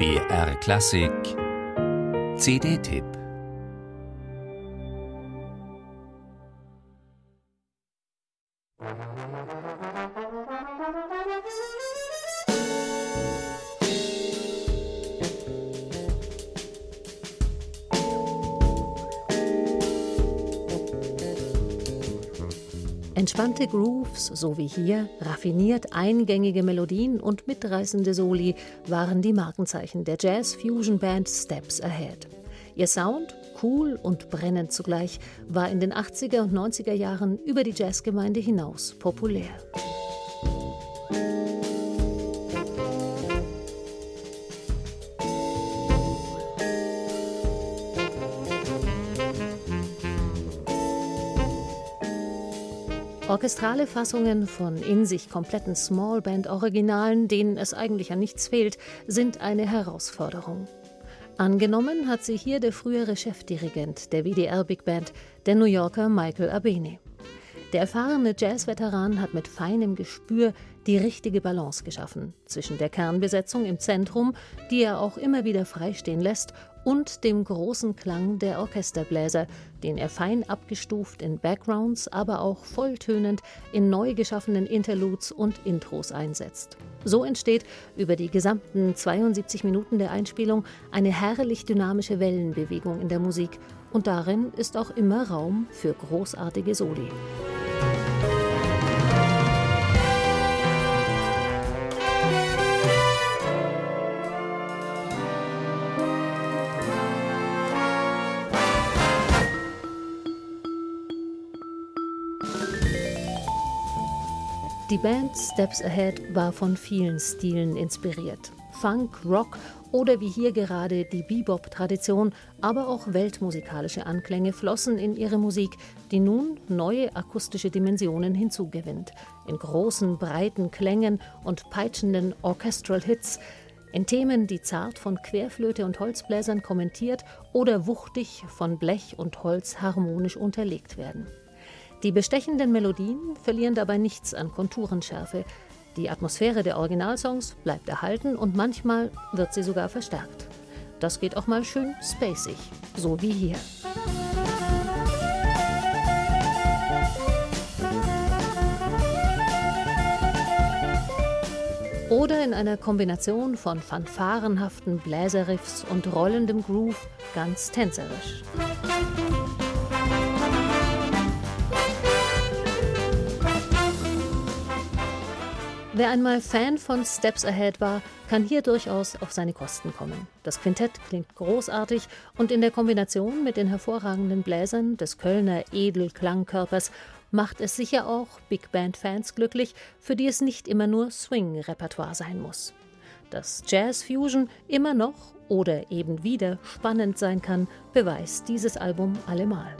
BR Klassik. CD-Tipp Entspannte Grooves, so wie hier, raffiniert eingängige Melodien und mitreißende Soli waren die Markenzeichen der Jazz-Fusion-Band Steps Ahead. Ihr Sound, cool und brennend zugleich, war in den 80er und 90er Jahren über die Jazzgemeinde hinaus populär. Orchestrale Fassungen von in sich kompletten Smallband-Originalen, denen es eigentlich an nichts fehlt, sind eine Herausforderung. Angenommen hat sie hier der frühere Chefdirigent der WDR Big Band, der New Yorker Michael Abene. Der erfahrene Jazz-Veteran hat mit feinem Gespür die richtige Balance geschaffen zwischen der Kernbesetzung im Zentrum, die er auch immer wieder freistehen lässt, und dem großen Klang der Orchesterbläser, den er fein abgestuft in Backgrounds, aber auch volltönend in neu geschaffenen Interludes und Intros einsetzt. So entsteht über die gesamten 72 Minuten der Einspielung eine herrlich dynamische Wellenbewegung in der Musik, und darin ist auch immer Raum für großartige Soli. Die Band Steps Ahead war von vielen Stilen inspiriert. Funk, Rock oder wie hier gerade die Bebop-Tradition, aber auch weltmusikalische Anklänge flossen in ihre Musik, die nun neue akustische Dimensionen hinzugewinnt. In großen, breiten Klängen und peitschenden Orchestral Hits, in Themen, die zart von Querflöte und Holzbläsern kommentiert oder wuchtig von Blech und Holz harmonisch unterlegt werden. Die bestechenden Melodien verlieren dabei nichts an Konturenschärfe. Die Atmosphäre der Originalsongs bleibt erhalten und manchmal wird sie sogar verstärkt. Das geht auch mal schön spacig, so wie hier. Oder in einer Kombination von fanfarenhaften Bläserriffs und rollendem Groove ganz tänzerisch. Wer einmal Fan von Steps Ahead war, kann hier durchaus auf seine Kosten kommen. Das Quintett klingt großartig und in der Kombination mit den hervorragenden Bläsern des Kölner Edelklangkörpers macht es sicher auch Big Band-Fans glücklich, für die es nicht immer nur Swing-Repertoire sein muss. Dass Jazz Fusion immer noch oder eben wieder spannend sein kann, beweist dieses Album allemal.